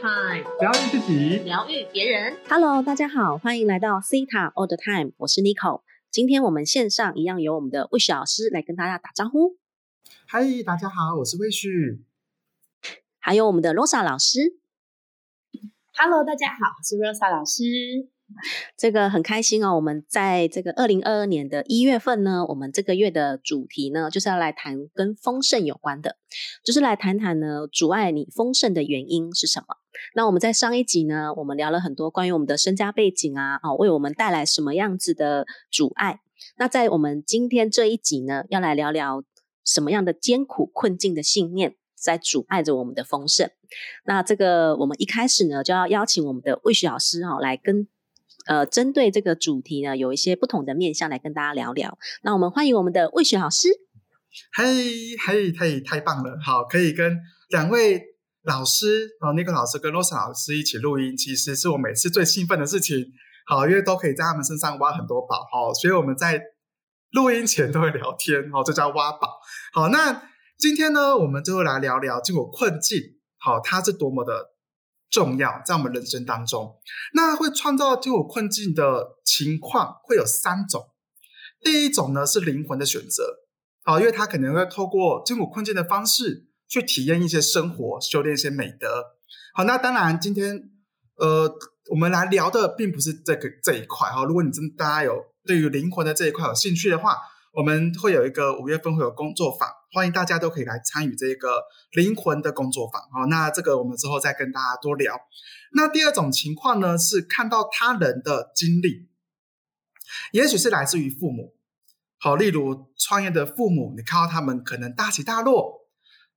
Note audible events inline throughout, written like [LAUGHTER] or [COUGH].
Time，疗愈自己，疗愈别人。Hello，大家好，欢迎来到 Cita All the Time，我是 Nico。今天我们线上一样有我们的魏旭老师来跟大家打招呼，嗨，大家好，我是魏旭。还有我们的 Rosa 老师。Hello，大家好，我是 Rosa 老师。这个很开心哦，我们在这个二零二二年的一月份呢，我们这个月的主题呢，就是要来谈跟丰盛有关的，就是来谈谈呢阻碍你丰盛的原因是什么。那我们在上一集呢，我们聊了很多关于我们的身家背景啊，哦，为我们带来什么样子的阻碍。那在我们今天这一集呢，要来聊聊什么样的艰苦困境的信念在阻碍着我们的丰盛。那这个我们一开始呢，就要邀请我们的魏雪老师哦，来跟呃针对这个主题呢，有一些不同的面向来跟大家聊聊。那我们欢迎我们的魏雪老师。嘿，嘿，太太棒了！好，可以跟两位老师哦，那个老师跟 Rosa 老师一起录音，其实是我每次最兴奋的事情。好，因为都可以在他们身上挖很多宝哦，所以我们在录音前都会聊天哦，这叫挖宝。好，那今天呢，我们就会来聊聊这种困境，好，它是多么的重要，在我们人生当中。那会创造这种困境的情况会有三种，第一种呢是灵魂的选择。好，因为他可能会透过艰苦困境的方式去体验一些生活，修炼一些美德。好，那当然今天呃，我们来聊的并不是这个这一块哈。如果你真大家有对于灵魂的这一块有兴趣的话，我们会有一个五月份会有工作坊，欢迎大家都可以来参与这个灵魂的工作坊。好，那这个我们之后再跟大家多聊。那第二种情况呢，是看到他人的经历，也许是来自于父母。好，例如创业的父母，你看到他们可能大起大落，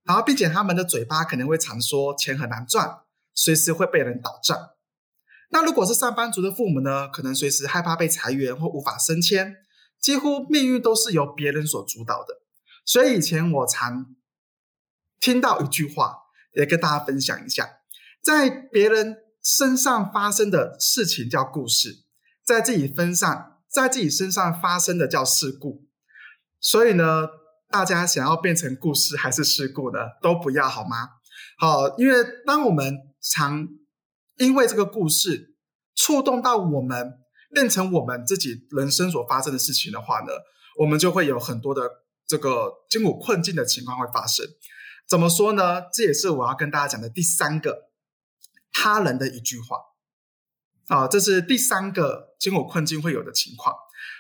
然后并且他们的嘴巴可能会常说钱很难赚，随时会被人倒账。那如果是上班族的父母呢，可能随时害怕被裁员或无法升迁，几乎命运都是由别人所主导的。所以以前我常听到一句话，也跟大家分享一下，在别人身上发生的事情叫故事，在自己身上。在自己身上发生的叫事故，所以呢，大家想要变成故事还是事故呢，都不要好吗？好，因为当我们常因为这个故事触动到我们，变成我们自己人生所发生的事情的话呢，我们就会有很多的这个艰苦困境的情况会发生。怎么说呢？这也是我要跟大家讲的第三个他人的一句话。啊，这是第三个艰苦困境会有的情况。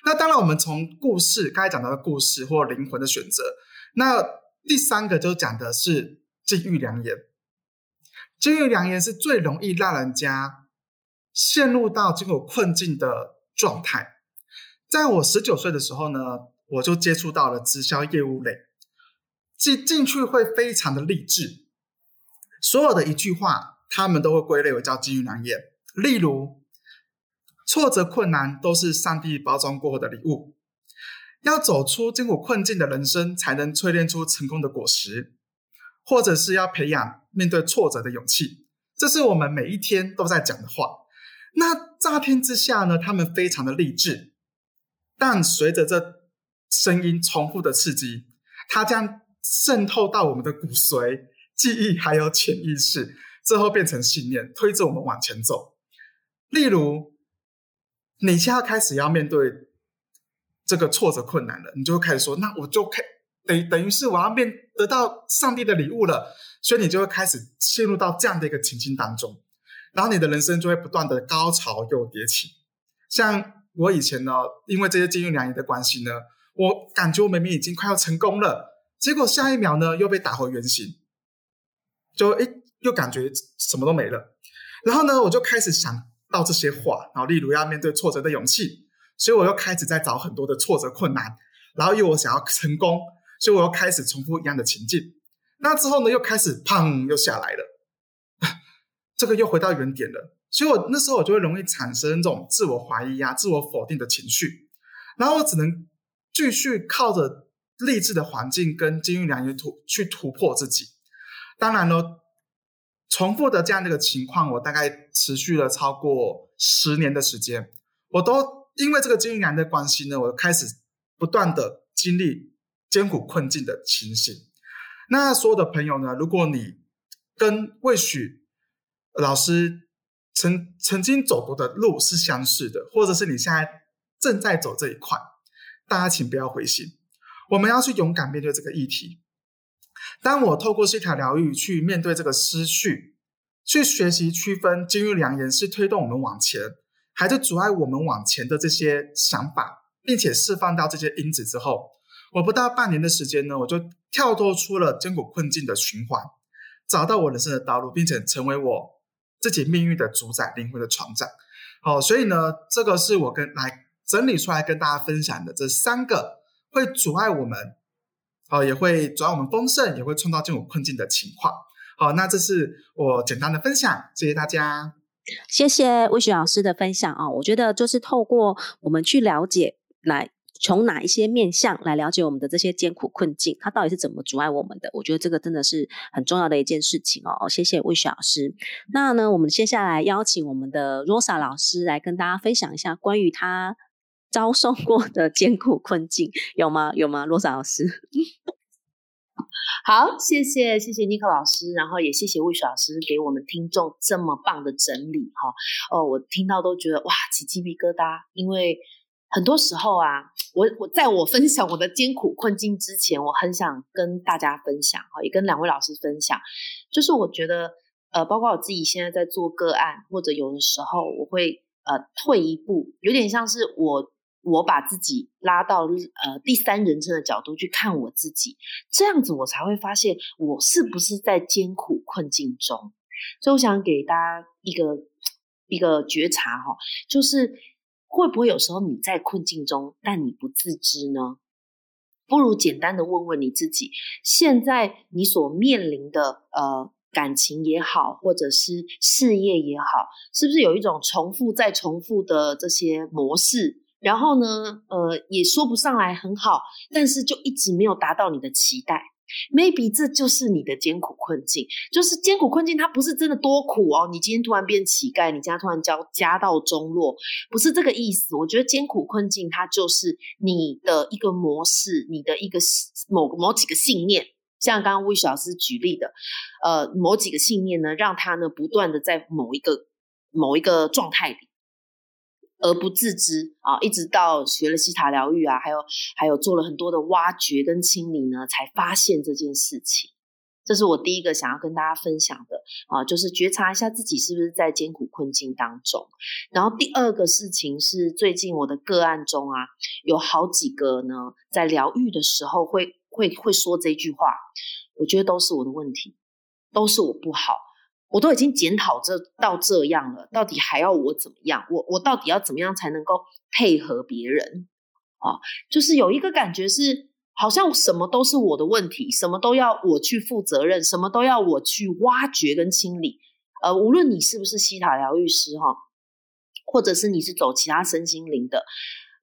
那当然，我们从故事刚才讲到的故事或灵魂的选择，那第三个就讲的是金玉良言。金玉良言是最容易让人家陷入到艰苦困境的状态。在我十九岁的时候呢，我就接触到了直销业务类，进进去会非常的励志，所有的一句话，他们都会归类为叫金玉良言。例如，挫折困难都是上帝包装过后的礼物。要走出艰苦困境的人生，才能淬炼出成功的果实，或者是要培养面对挫折的勇气。这是我们每一天都在讲的话。那乍听之下呢，他们非常的励志，但随着这声音重复的刺激，它将渗透到我们的骨髓、记忆还有潜意识，最后变成信念，推着我们往前走。例如，你现在开始要面对这个挫折困难了，你就会开始说：“那我就开等等于是我要面得到上帝的礼物了。”所以你就会开始陷入到这样的一个情境当中，然后你的人生就会不断的高潮又迭起。像我以前呢，因为这些金玉良言的关系呢，我感觉我明明已经快要成功了，结果下一秒呢又被打回原形，就诶又感觉什么都没了。然后呢，我就开始想。到这些话，然后例如要面对挫折的勇气，所以我又开始在找很多的挫折困难，然后因为我想要成功，所以我又开始重复一样的情境。那之后呢，又开始砰又下来了，这个又回到原点了。所以我那时候我就会容易产生这种自我怀疑啊、自我否定的情绪，然后我只能继续靠着励志的环境跟金玉良言突去突破自己。当然了。重复的这样的一个情况，我大概持续了超过十年的时间，我都因为这个金玉良的关系呢，我开始不断的经历艰苦困境的情形。那所有的朋友呢，如果你跟魏许老师曾曾经走过的路是相似的，或者是你现在正在走这一块，大家请不要灰心，我们要去勇敢面对这个议题。当我透过西塔疗愈去面对这个思绪，去学习区分金玉良言是推动我们往前，还是阻碍我们往前的这些想法，并且释放掉这些因子之后，我不到半年的时间呢，我就跳脱出了艰苦困境的循环，找到我人生的道路，并且成为我自己命运的主宰、灵魂的船长。好，所以呢，这个是我跟来整理出来跟大家分享的这三个会阻碍我们。好，也会阻碍我们丰盛，也会创造这种困境的情况。好，那这是我简单的分享，谢谢大家。谢谢魏雪老师的分享啊，我觉得就是透过我们去了解，来从哪一些面向来了解我们的这些艰苦困境，它到底是怎么阻碍我们的？我觉得这个真的是很重要的一件事情哦。谢谢魏雪老师。那呢，我们接下来邀请我们的 Rosa 老师来跟大家分享一下关于他。遭受过的 [LAUGHS] 艰苦困境有吗？有吗？罗莎老师，[LAUGHS] 好，谢谢谢谢尼克老师，然后也谢谢魏雪老师给我们听众这么棒的整理哈。哦，我听到都觉得哇起鸡皮疙瘩，因为很多时候啊，我我在我分享我的艰苦困境之前，我很想跟大家分享哈，也跟两位老师分享，就是我觉得呃，包括我自己现在在做个案，或者有的时候我会呃退一步，有点像是我。我把自己拉到呃第三人称的角度去看我自己，这样子我才会发现我是不是在艰苦困境中。所以我想给大家一个一个觉察哈，就是会不会有时候你在困境中，但你不自知呢？不如简单的问问你自己，现在你所面临的呃感情也好，或者是事业也好，是不是有一种重复再重复的这些模式？然后呢，呃，也说不上来很好，但是就一直没有达到你的期待。Maybe 这就是你的艰苦困境，就是艰苦困境，它不是真的多苦哦。你今天突然变乞丐，你家突然交家道中落，不是这个意思。我觉得艰苦困境，它就是你的一个模式，你的一个某某几个信念，像刚刚魏老师举例的，呃，某几个信念呢，让他呢不断的在某一个某一个状态里。而不自知啊，一直到学了西塔疗愈啊，还有还有做了很多的挖掘跟清理呢，才发现这件事情。这是我第一个想要跟大家分享的啊，就是觉察一下自己是不是在艰苦困境当中。然后第二个事情是，最近我的个案中啊，有好几个呢，在疗愈的时候会会会说这句话，我觉得都是我的问题，都是我不好。我都已经检讨这到这样了，到底还要我怎么样？我我到底要怎么样才能够配合别人？啊，就是有一个感觉是，好像什么都是我的问题，什么都要我去负责任，什么都要我去挖掘跟清理。呃，无论你是不是西塔疗愈师哈，或者是你是走其他身心灵的，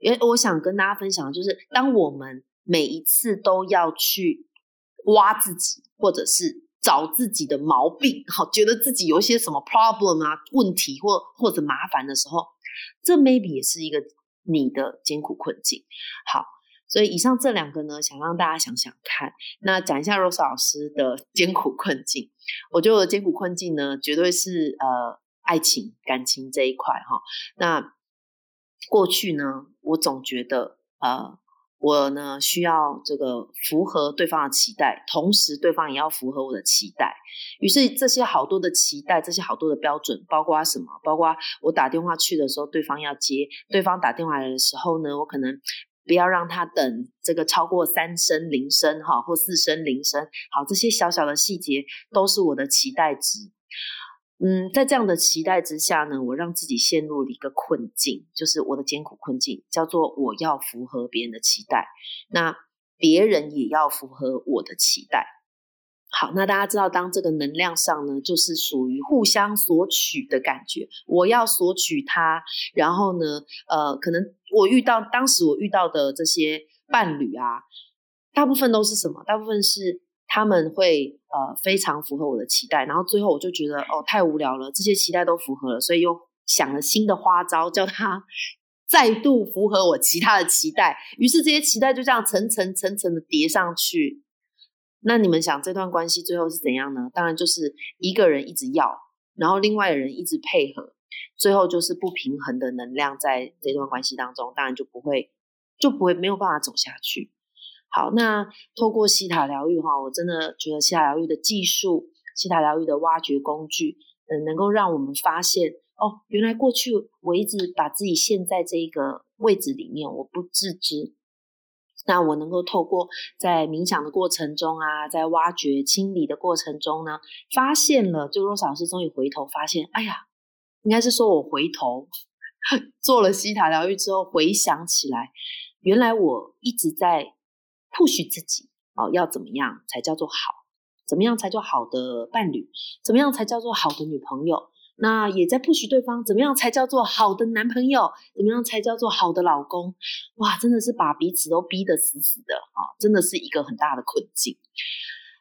因为我想跟大家分享，就是当我们每一次都要去挖自己，或者是。找自己的毛病，[LAUGHS] 好，觉得自己有一些什么 problem 啊、问题或或者麻烦的时候，这 maybe 也是一个你的艰苦困境。好，所以以上这两个呢，想让大家想想看。那讲一下 Rose 老师的艰苦困境，我觉得艰苦困境呢，绝对是呃爱情感情这一块哈。那过去呢，我总觉得呃。我呢需要这个符合对方的期待，同时对方也要符合我的期待。于是这些好多的期待，这些好多的标准，包括什么？包括我打电话去的时候，对方要接；对方打电话来的时候呢，我可能不要让他等这个超过三声铃声哈，或四声铃声。好，这些小小的细节都是我的期待值。嗯，在这样的期待之下呢，我让自己陷入了一个困境，就是我的艰苦困境，叫做我要符合别人的期待，那别人也要符合我的期待。好，那大家知道，当这个能量上呢，就是属于互相索取的感觉，我要索取他，然后呢，呃，可能我遇到当时我遇到的这些伴侣啊，大部分都是什么？大部分是。他们会呃非常符合我的期待，然后最后我就觉得哦太无聊了，这些期待都符合了，所以又想了新的花招，叫他 [LAUGHS] 再度符合我其他的期待。于是这些期待就这样层层层层的叠上去。那你们想这段关系最后是怎样呢？当然就是一个人一直要，然后另外的人一直配合，最后就是不平衡的能量在这段关系当中，当然就不会就不会没有办法走下去。好，那透过西塔疗愈哈，我真的觉得西塔疗愈的技术、西塔疗愈的挖掘工具，嗯，能够让我们发现哦，原来过去我一直把自己陷在这个位置里面，我不自知。那我能够透过在冥想的过程中啊，在挖掘清理的过程中呢，发现了，就若老师终于回头发现，哎呀，应该是说我回头 [LAUGHS] 做了西塔疗愈之后，回想起来，原来我一直在。不许自己哦，要怎么样才叫做好？怎么样才叫好的伴侣？怎么样才叫做好的女朋友？那也在不许对方怎么样才叫做好的男朋友？怎么样才叫做好的老公？哇，真的是把彼此都逼得死死的啊！真的是一个很大的困境。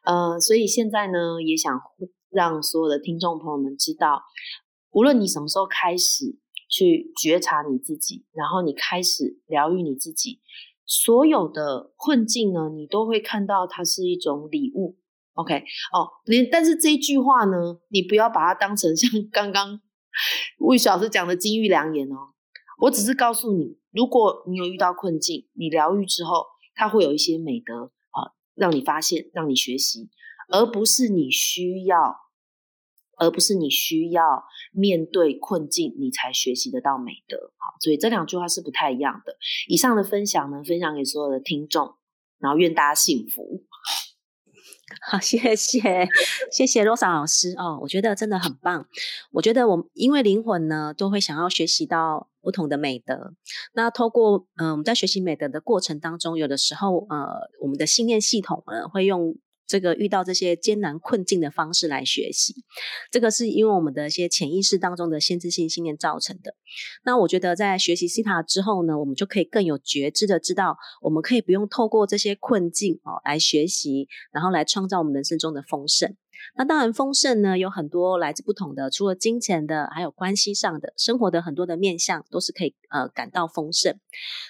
呃，所以现在呢，也想让所有的听众朋友们知道，无论你什么时候开始去觉察你自己，然后你开始疗愈你自己。所有的困境呢，你都会看到它是一种礼物，OK？哦，你但是这一句话呢，你不要把它当成像 [LAUGHS] 刚刚魏老师讲的金玉良言哦。我只是告诉你，如果你有遇到困境，你疗愈之后，它会有一些美德啊，让你发现，让你学习，而不是你需要。而不是你需要面对困境，你才学习得到美德。好，所以这两句话是不太一样的。以上的分享呢，分享给所有的听众，然后愿大家幸福。[LAUGHS] 好，谢谢，谢谢罗莎老师哦，我觉得真的很棒。我觉得我因为灵魂呢，都会想要学习到不同的美德。那透过嗯，我们在学习美德的过程当中，有的时候呃，我们的信念系统呢，会用。这个遇到这些艰难困境的方式来学习，这个是因为我们的一些潜意识当中的限制性信念造成的。那我觉得在学习西塔之后呢，我们就可以更有觉知的知道，我们可以不用透过这些困境哦来学习，然后来创造我们人生中的丰盛。那当然，丰盛呢有很多来自不同的，除了金钱的，还有关系上的，生活的很多的面向都是可以呃感到丰盛。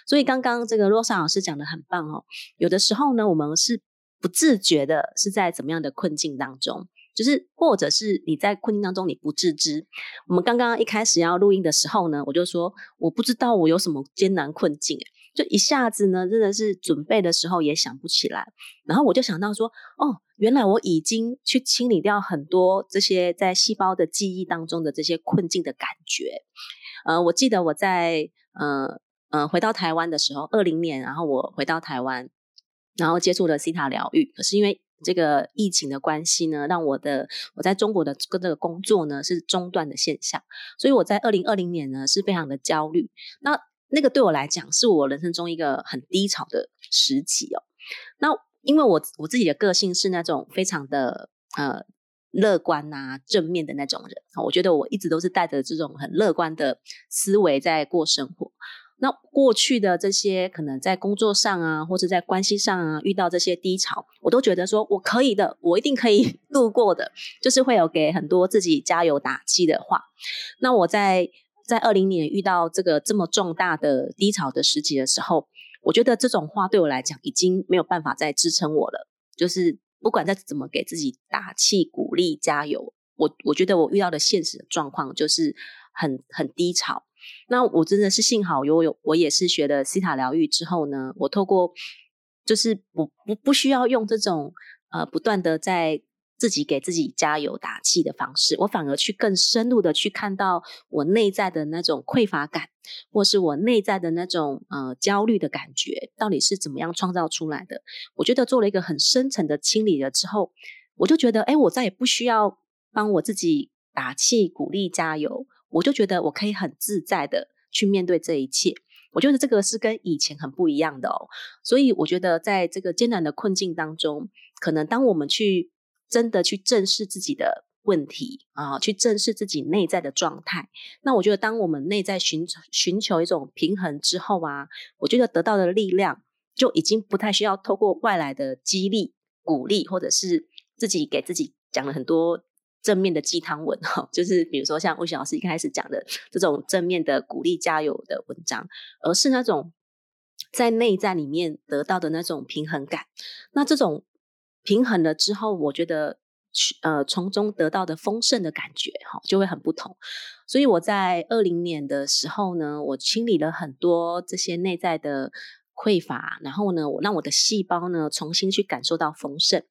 所以刚刚这个罗莎老师讲的很棒哦，有的时候呢，我们是。不自觉的是在怎么样的困境当中，就是或者是你在困境当中你不自知。我们刚刚一开始要录音的时候呢，我就说我不知道我有什么艰难困境，就一下子呢真的是准备的时候也想不起来。然后我就想到说，哦，原来我已经去清理掉很多这些在细胞的记忆当中的这些困境的感觉。呃，我记得我在呃呃回到台湾的时候，二零年，然后我回到台湾。然后接触了西塔疗愈，可是因为这个疫情的关系呢，让我的我在中国的这个工作呢是中断的现象，所以我在二零二零年呢是非常的焦虑。那那个对我来讲是我人生中一个很低潮的时期哦。那因为我我自己的个性是那种非常的呃乐观啊正面的那种人，我觉得我一直都是带着这种很乐观的思维在过生活。那过去的这些可能在工作上啊，或者在关系上啊，遇到这些低潮，我都觉得说我可以的，我一定可以 [LAUGHS] 度过的，就是会有给很多自己加油打气的话。那我在在二零年遇到这个这么重大的低潮的时期的时候，我觉得这种话对我来讲已经没有办法再支撑我了。就是不管再怎么给自己打气、鼓励、加油，我我觉得我遇到的现实的状况就是很很低潮。那我真的是幸好有有我也是学了西塔疗愈之后呢，我透过就是不不不需要用这种呃不断的在自己给自己加油打气的方式，我反而去更深入的去看到我内在的那种匮乏感，或是我内在的那种呃焦虑的感觉，到底是怎么样创造出来的？我觉得做了一个很深层的清理了之后，我就觉得哎，我再也不需要帮我自己打气、鼓励、加油。我就觉得我可以很自在的去面对这一切，我觉得这个是跟以前很不一样的哦。所以我觉得在这个艰难的困境当中，可能当我们去真的去正视自己的问题啊，去正视自己内在的状态，那我觉得当我们内在寻寻求一种平衡之后啊，我觉得得到的力量就已经不太需要透过外来的激励、鼓励，或者是自己给自己讲了很多。正面的鸡汤文哈，就是比如说像魏雪老师一开始讲的这种正面的鼓励加油的文章，而是那种在内在里面得到的那种平衡感。那这种平衡了之后，我觉得呃从中得到的丰盛的感觉，哈，就会很不同。所以我在二零年的时候呢，我清理了很多这些内在的匮乏，然后呢，我让我的细胞呢重新去感受到丰盛。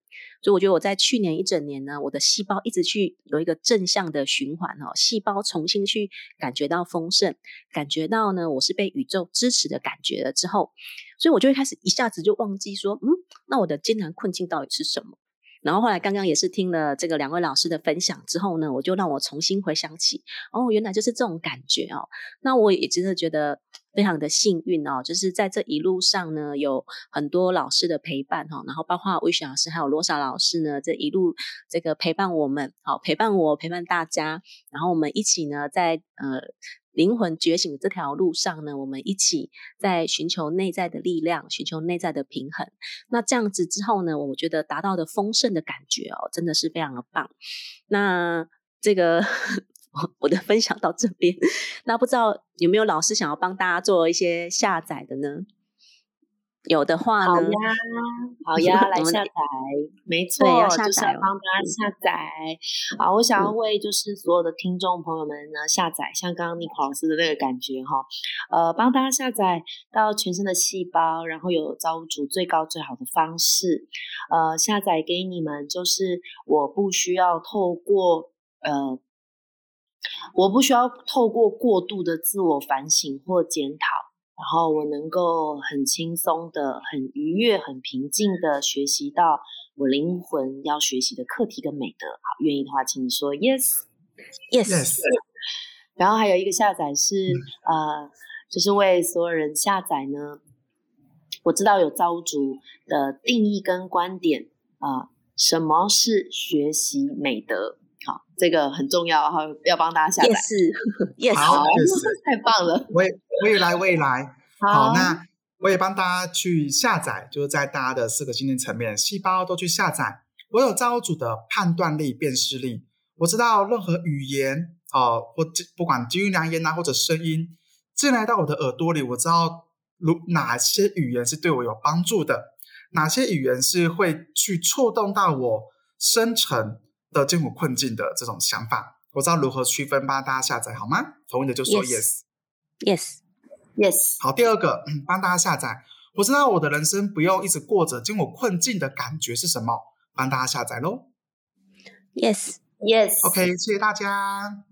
所以我觉得我在去年一整年呢，我的细胞一直去有一个正向的循环哦，细胞重新去感觉到丰盛，感觉到呢我是被宇宙支持的感觉了之后，所以我就会开始一下子就忘记说，嗯，那我的艰难困境到底是什么？然后后来刚刚也是听了这个两位老师的分享之后呢，我就让我重新回想起，哦，原来就是这种感觉哦。那我也真的觉得非常的幸运哦，就是在这一路上呢，有很多老师的陪伴哈，然后包括魏雪老师还有罗莎老师呢，这一路这个陪伴我们，好陪伴我陪伴大家，然后我们一起呢在呃。灵魂觉醒的这条路上呢，我们一起在寻求内在的力量，寻求内在的平衡。那这样子之后呢，我觉得达到的丰盛的感觉哦，真的是非常的棒。那这个我的分享到这边，那不知道有没有老师想要帮大家做一些下载的呢？有的话呢，好呀，好呀，[LAUGHS] 来下载，没错，就是要帮大家下载。好，我想要为就是所有的听众朋友们呢下载，像刚刚尼克老师的那个感觉哈，呃，帮大家下载到全身的细胞，然后有造物主最高最好的方式，呃，下载给你们，就是我不需要透过呃，我不需要透过过度的自我反省或检讨。然后我能够很轻松的、很愉悦、很平静的学习到我灵魂要学习的课题跟美德。好，愿意的话，请你说 yes，yes。[LAUGHS] 然后还有一个下载是呃，就是为所有人下载呢。我知道有造物主的定义跟观点啊，什么是学习美德？好，这个很重要哈，要帮大家下载。Yes，Yes，[LAUGHS] 好，[LAUGHS] 太棒了。未未来未来，好，那我也帮大家去下载，就是在大家的四个心灵层面，细胞都去下载。我有造物主的判断力、辨识力，我知道任何语言哦，或不管金玉良言呐，或者声音进来到我的耳朵里，我知道如哪些语言是对我有帮助的，哪些语言是会去触动到我深层。的艰苦困境的这种想法，我知道如何区分，帮大家下载好吗？同意的就说 yes，yes，yes。好，第二个，帮大家下载。我知道我的人生不用一直过着艰苦困境的感觉是什么，帮大家下载喽。Yes，yes。OK，谢谢大家。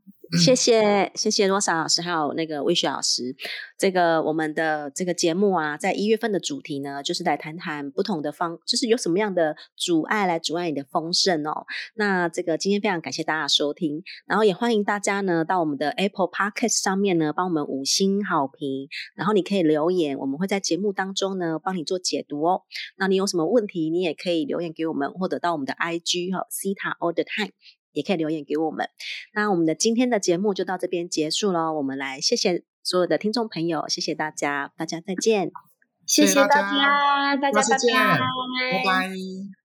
谢谢谢谢罗莎老师，还有那个魏雪老师。这个我们的这个节目啊，在一月份的主题呢，就是来谈谈不同的方，就是有什么样的阻碍来阻碍你的丰盛哦。那这个今天非常感谢大家收听，然后也欢迎大家呢到我们的 Apple Podcast 上面呢帮我们五星好评，然后你可以留言，我们会在节目当中呢帮你做解读哦。那你有什么问题，你也可以留言给我们，或者到我们的 IG 哈，Cita All the Time。也可以留言给我们。那我们的今天的节目就到这边结束了。我们来谢谢所有的听众朋友，谢谢大家，大家再见。谢谢大家，大家拜拜，拜拜。